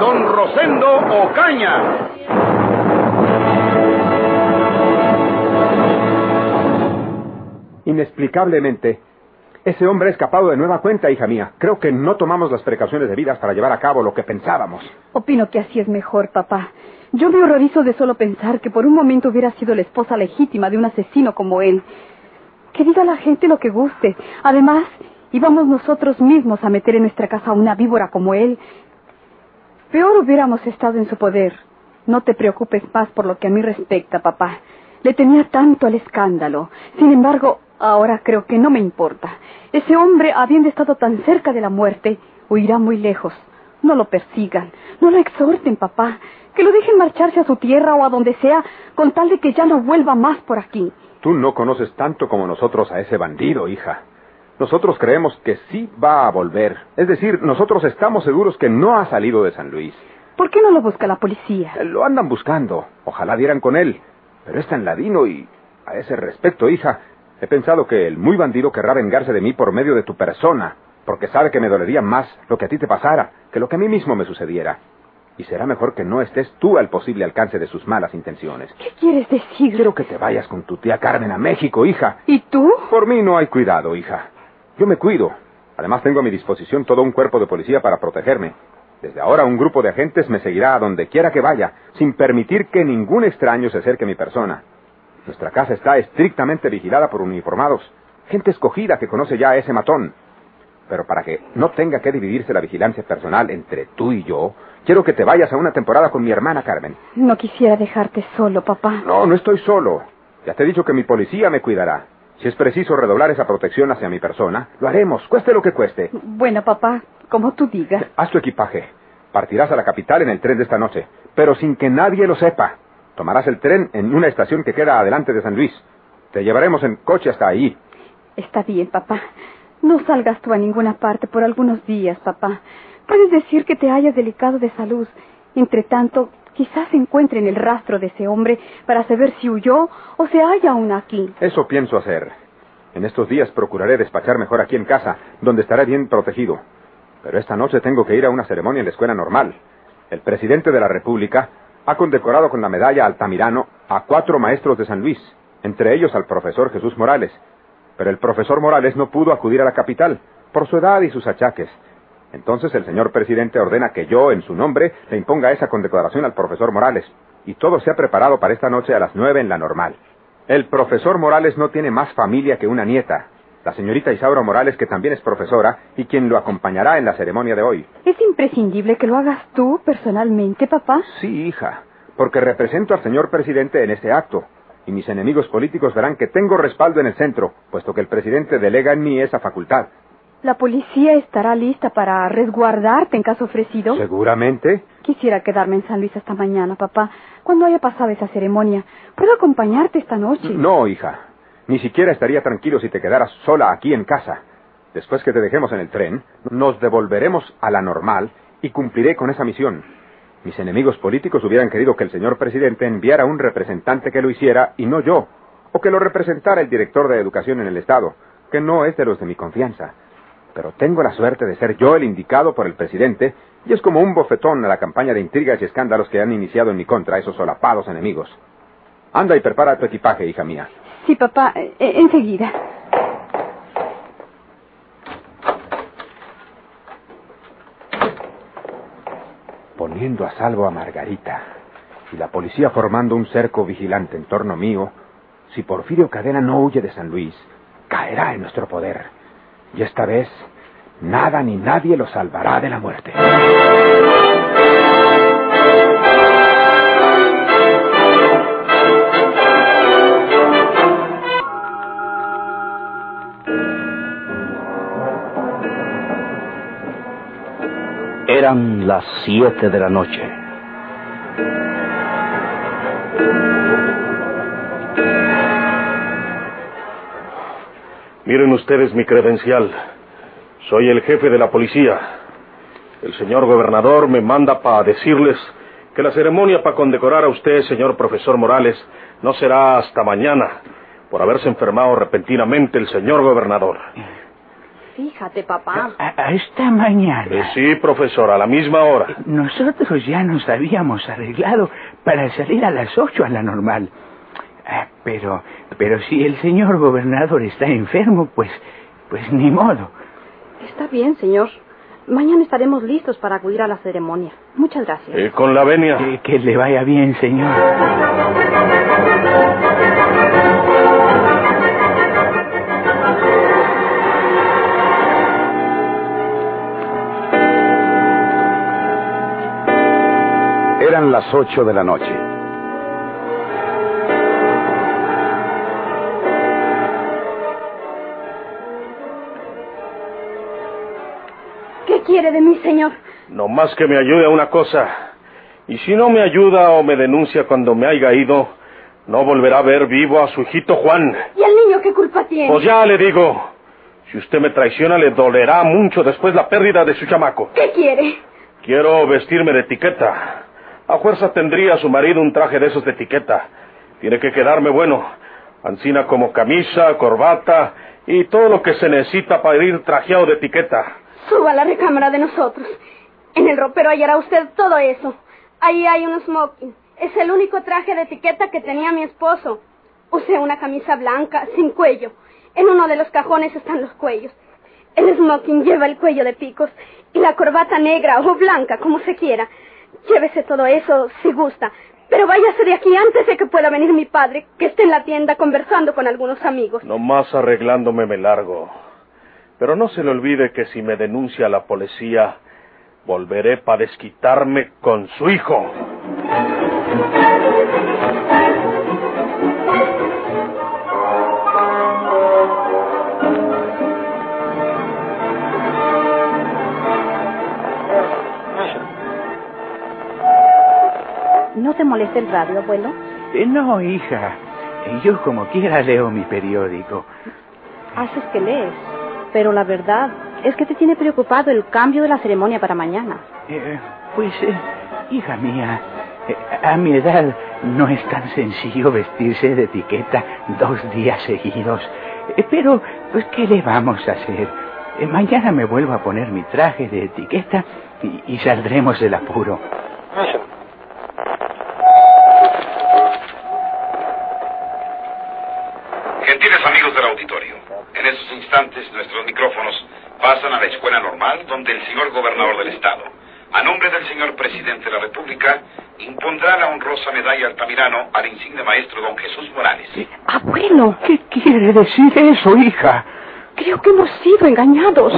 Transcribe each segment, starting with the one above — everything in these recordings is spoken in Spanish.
Don Rosendo Ocaña. Inexplicablemente, ese hombre ha escapado de nueva cuenta, hija mía. Creo que no tomamos las precauciones debidas para llevar a cabo lo que pensábamos. Opino que así es mejor, papá. Yo me horrorizo de solo pensar que por un momento hubiera sido la esposa legítima de un asesino como él. Que diga la gente lo que guste. Además, íbamos nosotros mismos a meter en nuestra casa a una víbora como él. Peor hubiéramos estado en su poder. No te preocupes más por lo que a mí respecta, papá. Le tenía tanto al escándalo. Sin embargo, ahora creo que no me importa. Ese hombre, habiendo estado tan cerca de la muerte, huirá muy lejos. No lo persigan, no lo exhorten, papá. Que lo dejen marcharse a su tierra o a donde sea, con tal de que ya no vuelva más por aquí. Tú no conoces tanto como nosotros a ese bandido, hija. Nosotros creemos que sí va a volver. Es decir, nosotros estamos seguros que no ha salido de San Luis. ¿Por qué no lo busca la policía? Eh, Lo andan buscando. Ojalá dieran con él. Pero es tan ladino y... A ese respecto, hija, he pensado que el muy bandido querrá vengarse de mí por medio de tu persona, porque sabe que me dolería más lo que a ti te pasara que lo que a mí mismo me sucediera. Y será mejor que no estés tú al posible alcance de sus malas intenciones. ¿Qué quieres decir? Quiero que te vayas con tu tía Carmen a México, hija. ¿Y tú? Por mí no hay cuidado, hija. Yo me cuido. Además tengo a mi disposición todo un cuerpo de policía para protegerme. Desde ahora un grupo de agentes me seguirá a donde quiera que vaya, sin permitir que ningún extraño se acerque a mi persona. Nuestra casa está estrictamente vigilada por uniformados, gente escogida que conoce ya a ese matón. Pero para que no tenga que dividirse la vigilancia personal entre tú y yo, quiero que te vayas a una temporada con mi hermana Carmen. No quisiera dejarte solo, papá. No, no estoy solo. Ya te he dicho que mi policía me cuidará. Si es preciso redoblar esa protección hacia mi persona, lo haremos, cueste lo que cueste. Bueno, papá, como tú digas. Haz tu equipaje. Partirás a la capital en el tren de esta noche, pero sin que nadie lo sepa. Tomarás el tren en una estación que queda adelante de San Luis. Te llevaremos en coche hasta allí. Está bien, papá. No salgas tú a ninguna parte por algunos días, papá. Puedes decir que te hayas delicado de salud. Entre tanto, quizás encuentren el rastro de ese hombre para saber si huyó o se halla aún aquí. Eso pienso hacer. En estos días procuraré despachar mejor aquí en casa, donde estaré bien protegido. Pero esta noche tengo que ir a una ceremonia en la escuela normal. El presidente de la República ha condecorado con la medalla Altamirano a cuatro maestros de San Luis, entre ellos al profesor Jesús Morales. Pero el profesor Morales no pudo acudir a la capital por su edad y sus achaques. Entonces el señor presidente ordena que yo, en su nombre, le imponga esa condecoración al profesor Morales. Y todo se ha preparado para esta noche a las nueve en la normal. El profesor Morales no tiene más familia que una nieta, la señorita Isaura Morales, que también es profesora y quien lo acompañará en la ceremonia de hoy. ¿Es imprescindible que lo hagas tú personalmente, papá? Sí, hija, porque represento al señor presidente en este acto. Y mis enemigos políticos verán que tengo respaldo en el centro, puesto que el presidente delega en mí esa facultad. ¿La policía estará lista para resguardarte en caso ofrecido? Seguramente. Quisiera quedarme en San Luis hasta mañana, papá. Cuando haya pasado esa ceremonia, ¿puedo acompañarte esta noche? No, hija. Ni siquiera estaría tranquilo si te quedaras sola aquí en casa. Después que te dejemos en el tren, nos devolveremos a la normal y cumpliré con esa misión. Mis enemigos políticos hubieran querido que el señor presidente enviara un representante que lo hiciera y no yo, o que lo representara el director de educación en el Estado, que no es de los de mi confianza. Pero tengo la suerte de ser yo el indicado por el presidente, y es como un bofetón a la campaña de intrigas y escándalos que han iniciado en mi contra esos solapados enemigos. Anda y prepara tu equipaje, hija mía. Sí, papá, eh, enseguida. Poniendo a salvo a Margarita y la policía formando un cerco vigilante en torno mío, si Porfirio Cadena no huye de San Luis, caerá en nuestro poder. Y esta vez, nada ni nadie lo salvará de la muerte. Eran las siete de la noche. Miren ustedes mi credencial. Soy el jefe de la policía. El señor gobernador me manda para decirles que la ceremonia para condecorar a usted, señor profesor Morales, no será hasta mañana, por haberse enfermado repentinamente el señor gobernador. Fíjate, papá. A, esta mañana. Eh, sí, profesor, a la misma hora. Nosotros ya nos habíamos arreglado para salir a las ocho a la normal. Pero, pero si el señor gobernador está enfermo, pues, pues ni modo. Está bien, señor. Mañana estaremos listos para acudir a la ceremonia. Muchas gracias. Eh, con la venia. Que, que le vaya bien, señor. Eran las ocho de la noche. Quiere de mí, señor? No más que me ayude a una cosa. Y si no me ayuda o me denuncia cuando me haya ido, no volverá a ver vivo a su hijito Juan. ¿Y el niño qué culpa tiene? Pues ya le digo, si usted me traiciona le dolerá mucho después la pérdida de su chamaco. ¿Qué quiere? Quiero vestirme de etiqueta. A fuerza tendría su marido un traje de esos de etiqueta. Tiene que quedarme bueno. Ancina como camisa, corbata y todo lo que se necesita para ir trajeado de etiqueta. Suba a la recámara de nosotros. En el ropero hallará usted todo eso. Ahí hay un smoking. Es el único traje de etiqueta que tenía mi esposo. Usé una camisa blanca, sin cuello. En uno de los cajones están los cuellos. El smoking lleva el cuello de picos y la corbata negra o blanca, como se quiera. Llévese todo eso si gusta. Pero váyase de aquí antes de que pueda venir mi padre, que esté en la tienda conversando con algunos amigos. Nomás arreglándome me largo. Pero no se le olvide que si me denuncia la policía, volveré para desquitarme con su hijo. ¿No te molesta el radio, abuelo? Eh, no, hija. Eh, Yo como quiera leo mi periódico. Haces que lees. Pero la verdad es que te tiene preocupado el cambio de la ceremonia para mañana. Eh, pues, eh, hija mía, eh, a mi edad no es tan sencillo vestirse de etiqueta dos días seguidos. Eh, pero, pues, ¿qué le vamos a hacer? Eh, mañana me vuelvo a poner mi traje de etiqueta y, y saldremos del apuro. Gentiles amigos del auditorio, en estos instantes nuestros micrófonos pasan a la escuela normal donde el señor gobernador del estado, a nombre del señor presidente de la República, impondrá la honrosa medalla Altamirano al insigne maestro don Jesús Morales. Abuelo, ¿Qué quiere decir eso, hija? creo que hemos sido engañados.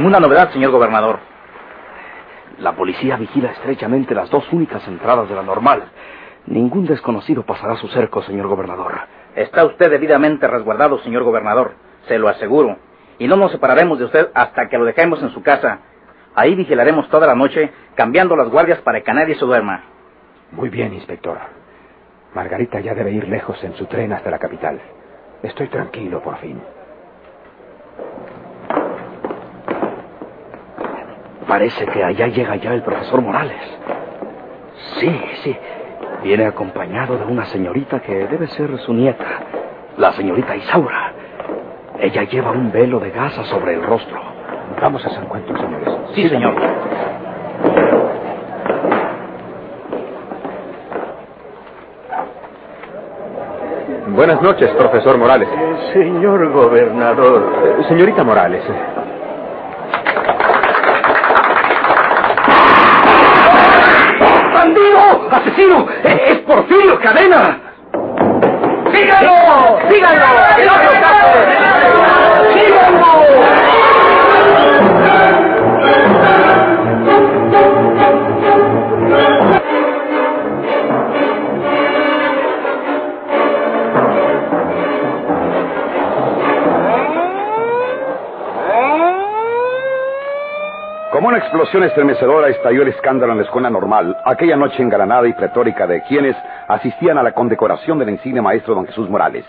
Ninguna novedad, señor gobernador. La policía vigila estrechamente las dos únicas entradas de la normal. Ningún desconocido pasará su cerco, señor gobernador. Está usted debidamente resguardado, señor gobernador. Se lo aseguro. Y no nos separaremos de usted hasta que lo dejemos en su casa. Ahí vigilaremos toda la noche, cambiando las guardias para que nadie se duerma. Muy bien, inspector. Margarita ya debe ir lejos en su tren hasta la capital. Estoy tranquilo por fin. Parece que allá llega ya el profesor Morales. Sí, sí. Viene acompañado de una señorita que debe ser su nieta, la señorita Isaura. Ella lleva un velo de gasa sobre el rostro. Vamos a San Cuento, señores. Sí, señor. Buenas noches, profesor Morales. Eh, señor gobernador. Eh, señorita Morales. ¡Asesino! ¡Eh, ¡Es Porfirio Cadena! ¡Síganlo! ¡Síganlo! Explosión estremecedora estalló el escándalo en la escuela normal, aquella noche engalanada y pretórica de quienes asistían a la condecoración del insigne maestro don Jesús Morales.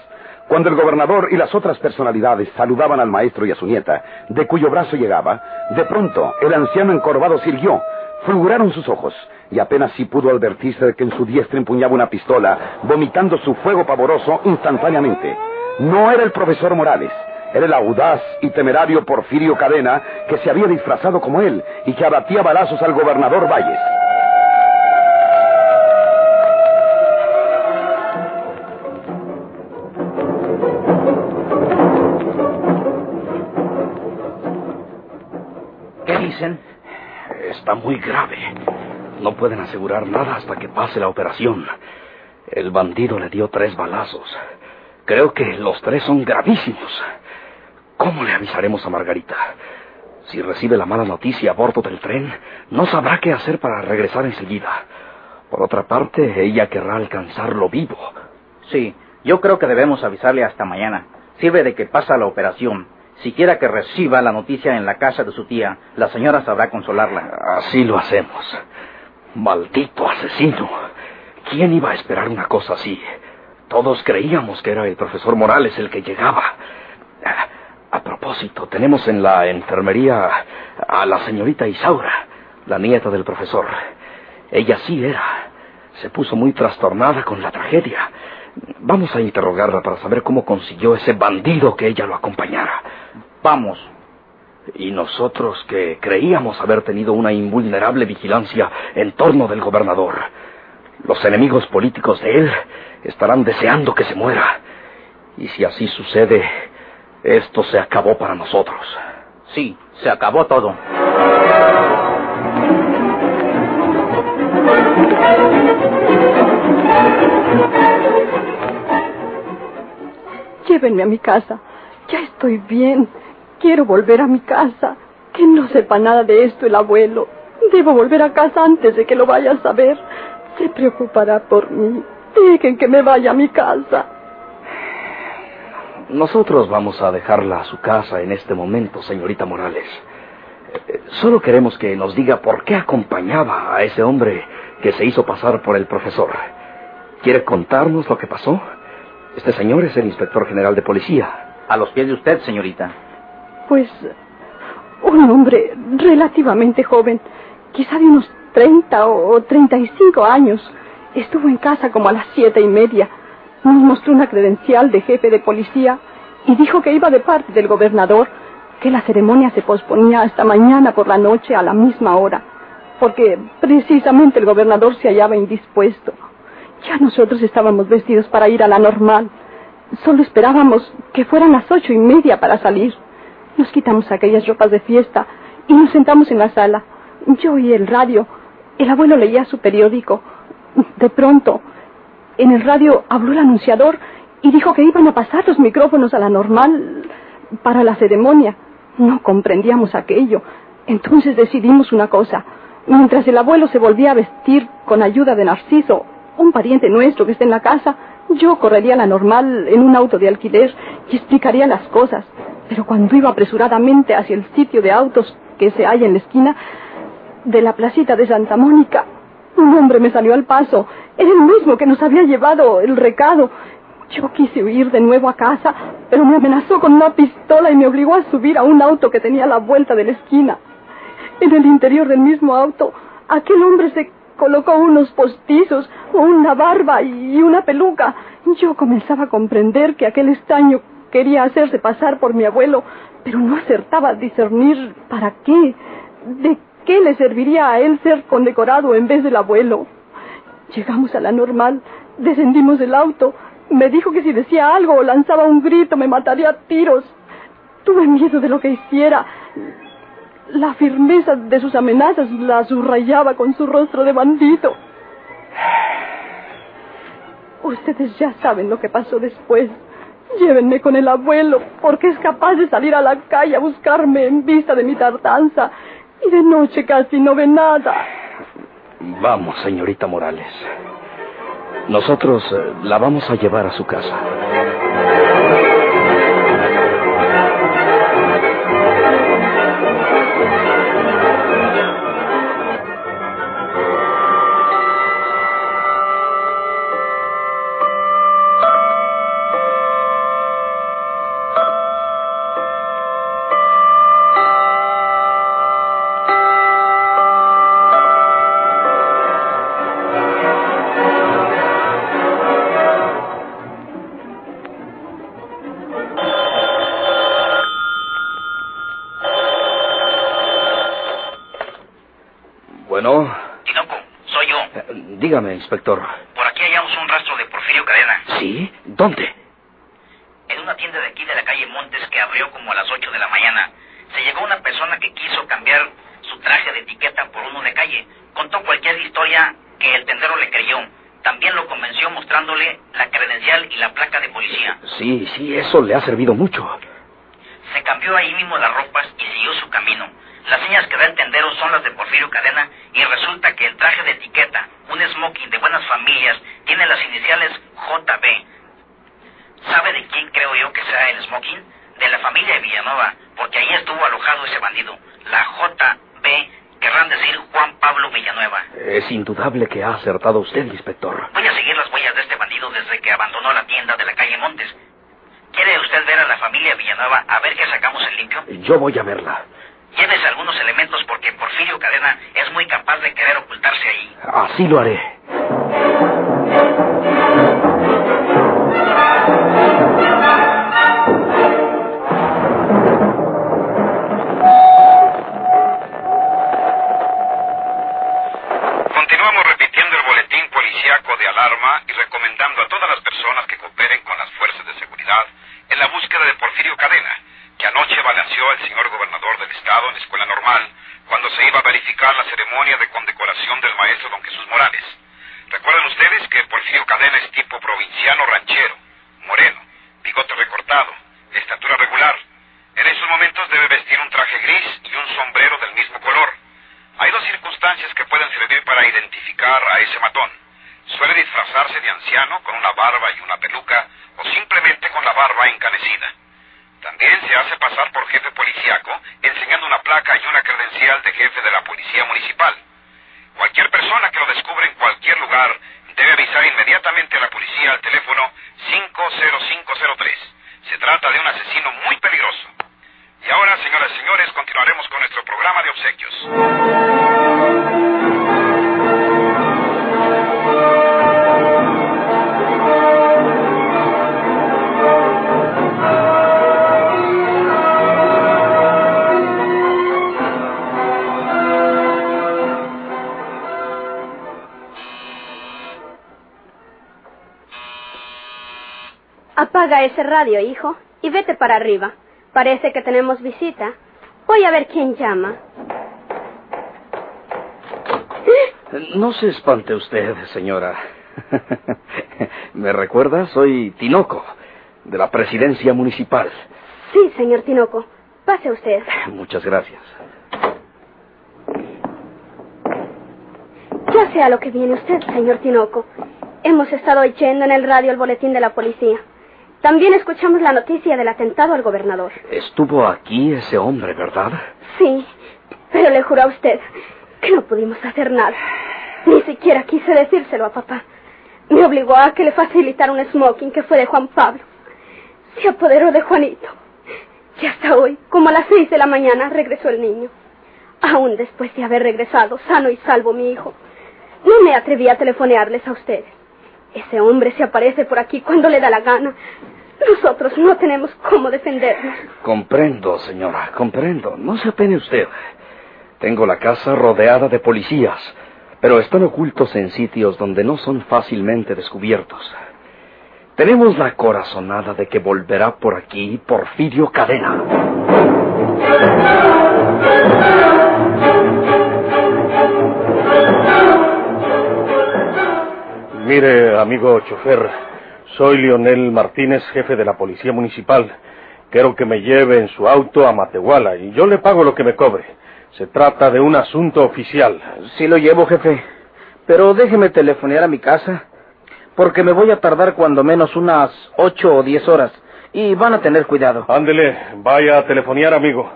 Cuando el gobernador y las otras personalidades saludaban al maestro y a su nieta, de cuyo brazo llegaba, de pronto el anciano encorvado sirvió, fulguraron sus ojos, y apenas si pudo advertirse de que en su diestra empuñaba una pistola, vomitando su fuego pavoroso instantáneamente. No era el profesor Morales, era el audaz y temerario Porfirio Cadena que se había disfrazado como él y que abatía balazos al gobernador Valles. ¿Qué dicen? Está muy grave. No pueden asegurar nada hasta que pase la operación. El bandido le dio tres balazos. Creo que los tres son gravísimos. ¿Cómo le avisaremos a Margarita? Si recibe la mala noticia a bordo del tren, no sabrá qué hacer para regresar enseguida. Por otra parte, ella querrá alcanzarlo vivo. Sí, yo creo que debemos avisarle hasta mañana. Sirve de que pasa la operación. Siquiera que reciba la noticia en la casa de su tía, la señora sabrá consolarla. Así lo hacemos. Maldito asesino. ¿Quién iba a esperar una cosa así? Todos creíamos que era el profesor Morales el que llegaba. Propósito, tenemos en la enfermería a la señorita Isaura, la nieta del profesor. Ella sí era. Se puso muy trastornada con la tragedia. Vamos a interrogarla para saber cómo consiguió ese bandido que ella lo acompañara. Vamos. Y nosotros que creíamos haber tenido una invulnerable vigilancia en torno del gobernador. Los enemigos políticos de él estarán deseando que se muera. Y si así sucede, esto se acabó para nosotros. Sí, se acabó todo. Llévenme a mi casa. Ya estoy bien. Quiero volver a mi casa. Que no sepa nada de esto el abuelo. Debo volver a casa antes de que lo vaya a saber. Se preocupará por mí. Dejen que me vaya a mi casa. Nosotros vamos a dejarla a su casa en este momento, señorita Morales. Eh, Solo queremos que nos diga por qué acompañaba a ese hombre que se hizo pasar por el profesor. ¿Quiere contarnos lo que pasó? Este señor es el inspector general de policía. A los pies de usted, señorita. Pues un hombre relativamente joven, quizá de unos 30 o 35 años, estuvo en casa como a las siete y media. Nos mostró una credencial de jefe de policía y dijo que iba de parte del gobernador, que la ceremonia se posponía hasta mañana por la noche a la misma hora, porque precisamente el gobernador se hallaba indispuesto. Ya nosotros estábamos vestidos para ir a la normal. Solo esperábamos que fueran las ocho y media para salir. Nos quitamos aquellas ropas de fiesta y nos sentamos en la sala. Yo oí el radio. El abuelo leía su periódico. De pronto, en el radio habló el anunciador y dijo que iban a pasar los micrófonos a la normal para la ceremonia. No comprendíamos aquello. Entonces decidimos una cosa. Mientras el abuelo se volvía a vestir con ayuda de Narciso, un pariente nuestro que está en la casa, yo correría a la normal en un auto de alquiler y explicaría las cosas. Pero cuando iba apresuradamente hacia el sitio de autos que se halla en la esquina de la placita de Santa Mónica, un hombre me salió al paso. Era el mismo que nos había llevado el recado. Yo quise huir de nuevo a casa, pero me amenazó con una pistola y me obligó a subir a un auto que tenía a la vuelta de la esquina. En el interior del mismo auto, aquel hombre se colocó unos postizos, una barba y una peluca. Yo comenzaba a comprender que aquel estaño quería hacerse pasar por mi abuelo, pero no acertaba a discernir para qué, de qué le serviría a él ser condecorado en vez del abuelo. Llegamos a la normal, descendimos del auto, Me dijo que si decía algo o lanzaba un grito me mataría a tiros. Tuve miedo de lo que hiciera. La firmeza de sus amenazas la subrayaba con su rostro de bandido. Ustedes ya saben lo que pasó después. Llévenme con el abuelo, porque es capaz de salir a la calle a buscarme en vista de mi tardanza. Y de noche casi no ve nada. Vamos, señorita Morales. Nosotros eh, la vamos a llevar a su casa. Inspector. Por aquí hallamos un rastro de Porfirio Cadena. ¿Sí? ¿Dónde? En una tienda de aquí de la calle Montes que abrió como a las 8 de la mañana. Se llegó una persona que quiso cambiar su traje de etiqueta por uno de calle. Contó cualquier historia que el tendero le creyó. También lo convenció mostrándole la credencial y la placa de policía. Sí, sí, eso le ha servido mucho. Se cambió ahí mismo las ropas y siguió su camino. Las señas que da el tendero son las de Porfirio Cadena y resulta que el traje de etiqueta, un smoking de buenas familias, tiene las iniciales JB. ¿Sabe de quién creo yo que sea el smoking? De la familia de Villanueva, porque ahí estuvo alojado ese bandido. La JB querrán decir Juan Pablo Villanueva. Es indudable que ha acertado usted, inspector. Voy a seguir las huellas de este bandido desde que abandonó la tienda de la calle Montes. ¿Quiere usted ver a la familia Villanueva a ver qué sacamos en limpio? Yo voy a verla. Llévese algunos elementos porque Porfirio Cadena es muy capaz de querer ocultarse ahí. Así lo haré. Continuamos repitiendo el boletín policiaco de alarma y recomendando a todas las personas que cooperen con las fuerzas de seguridad en la búsqueda de Porfirio Cadena, que anoche balanceó al señor gobernador del estado en la escuela normal cuando se iba a verificar la ceremonia de condecoración del maestro don Jesús Morales. Recuerden ustedes que Porfirio Cadena es tipo provinciano ranchero, moreno, bigote recortado, estatura regular. En esos momentos debe vestir un traje gris y un sombrero del mismo color. Hay dos circunstancias que pueden servir para identificar a ese matón. Suele disfrazarse de anciano con una barba y una peluca o simplemente con la barba encanecida. También se hace pasar por jefe policíaco enseñando una placa y una credencial de jefe de la policía municipal. Cualquier persona que lo descubra en cualquier lugar debe avisar inmediatamente a la policía al teléfono 50503. Se trata de un asesino muy peligroso. Y ahora, señoras y señores, continuaremos con nuestro programa de obsequios. Apaga ese radio, hijo, y vete para arriba. Parece que tenemos visita. Voy a ver quién llama. No se espante usted, señora. ¿Me recuerda? Soy Tinoco, de la presidencia municipal. Sí, señor Tinoco. Pase usted. Muchas gracias. Ya sé a lo que viene usted, señor Tinoco. Hemos estado oyendo en el radio el boletín de la policía. También escuchamos la noticia del atentado al gobernador. Estuvo aquí ese hombre, ¿verdad? Sí, pero le juro a usted que no pudimos hacer nada. Ni siquiera quise decírselo a papá. Me obligó a que le facilitara un smoking que fue de Juan Pablo. Se apoderó de Juanito. Y hasta hoy, como a las seis de la mañana, regresó el niño. Aún después de haber regresado sano y salvo mi hijo, no me atreví a telefonearles a ustedes. Ese hombre se aparece por aquí cuando le da la gana. Nosotros no tenemos cómo defendernos. Comprendo, señora, comprendo. No se apene usted. Tengo la casa rodeada de policías, pero están ocultos en sitios donde no son fácilmente descubiertos. Tenemos la corazonada de que volverá por aquí Porfirio Cadena. Mire, amigo chofer, soy Leonel Martínez, jefe de la Policía Municipal. Quiero que me lleve en su auto a Matehuala y yo le pago lo que me cobre. Se trata de un asunto oficial. Sí lo llevo, jefe. Pero déjeme telefonear a mi casa, porque me voy a tardar cuando menos unas ocho o diez horas. Y van a tener cuidado. Ándele, vaya a telefonear, amigo.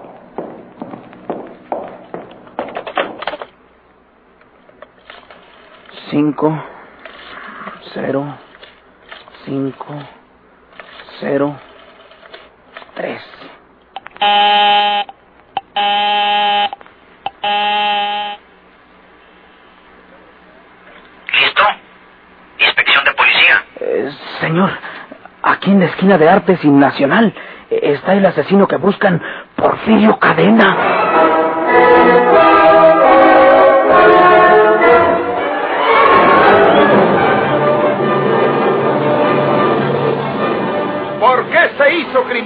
Cinco, cero, cinco, cero, tres. ¿Listo? Inspección de policía. Eh, señor, aquí en la esquina de Artes y Nacional eh, está el asesino que buscan, Porfirio Cadena.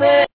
Christmas.